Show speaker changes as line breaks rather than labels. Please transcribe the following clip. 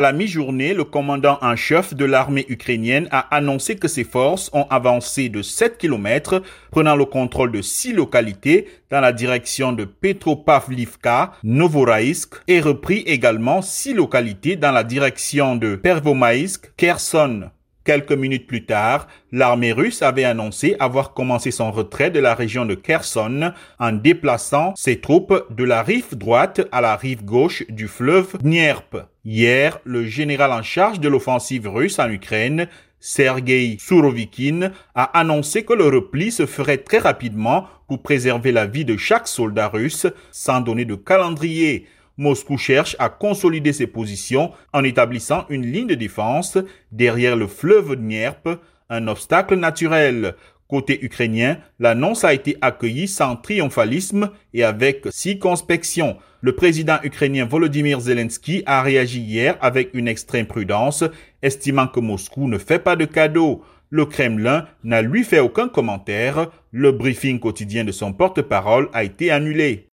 La mi-journée, le commandant en chef de l'armée ukrainienne a annoncé que ses forces ont avancé de 7 km, prenant le contrôle de six localités dans la direction de Petropavlivka, Novoraïsk, et repris également six localités dans la direction de Pervomaïsk, Kherson. Quelques minutes plus tard, l'armée russe avait annoncé avoir commencé son retrait de la région de Kherson en déplaçant ses troupes de la rive droite à la rive gauche du fleuve Dnieper. Hier, le général en charge de l'offensive russe en Ukraine, Sergei Surovikin, a annoncé que le repli se ferait très rapidement pour préserver la vie de chaque soldat russe sans donner de calendrier. Moscou cherche à consolider ses positions en établissant une ligne de défense derrière le fleuve Dnieper, un obstacle naturel. Côté ukrainien, l'annonce a été accueillie sans triomphalisme et avec circonspection. Le président ukrainien Volodymyr Zelensky a réagi hier avec une extrême prudence, estimant que Moscou ne fait pas de cadeaux. Le Kremlin n'a lui fait aucun commentaire. Le briefing quotidien de son porte-parole a été annulé.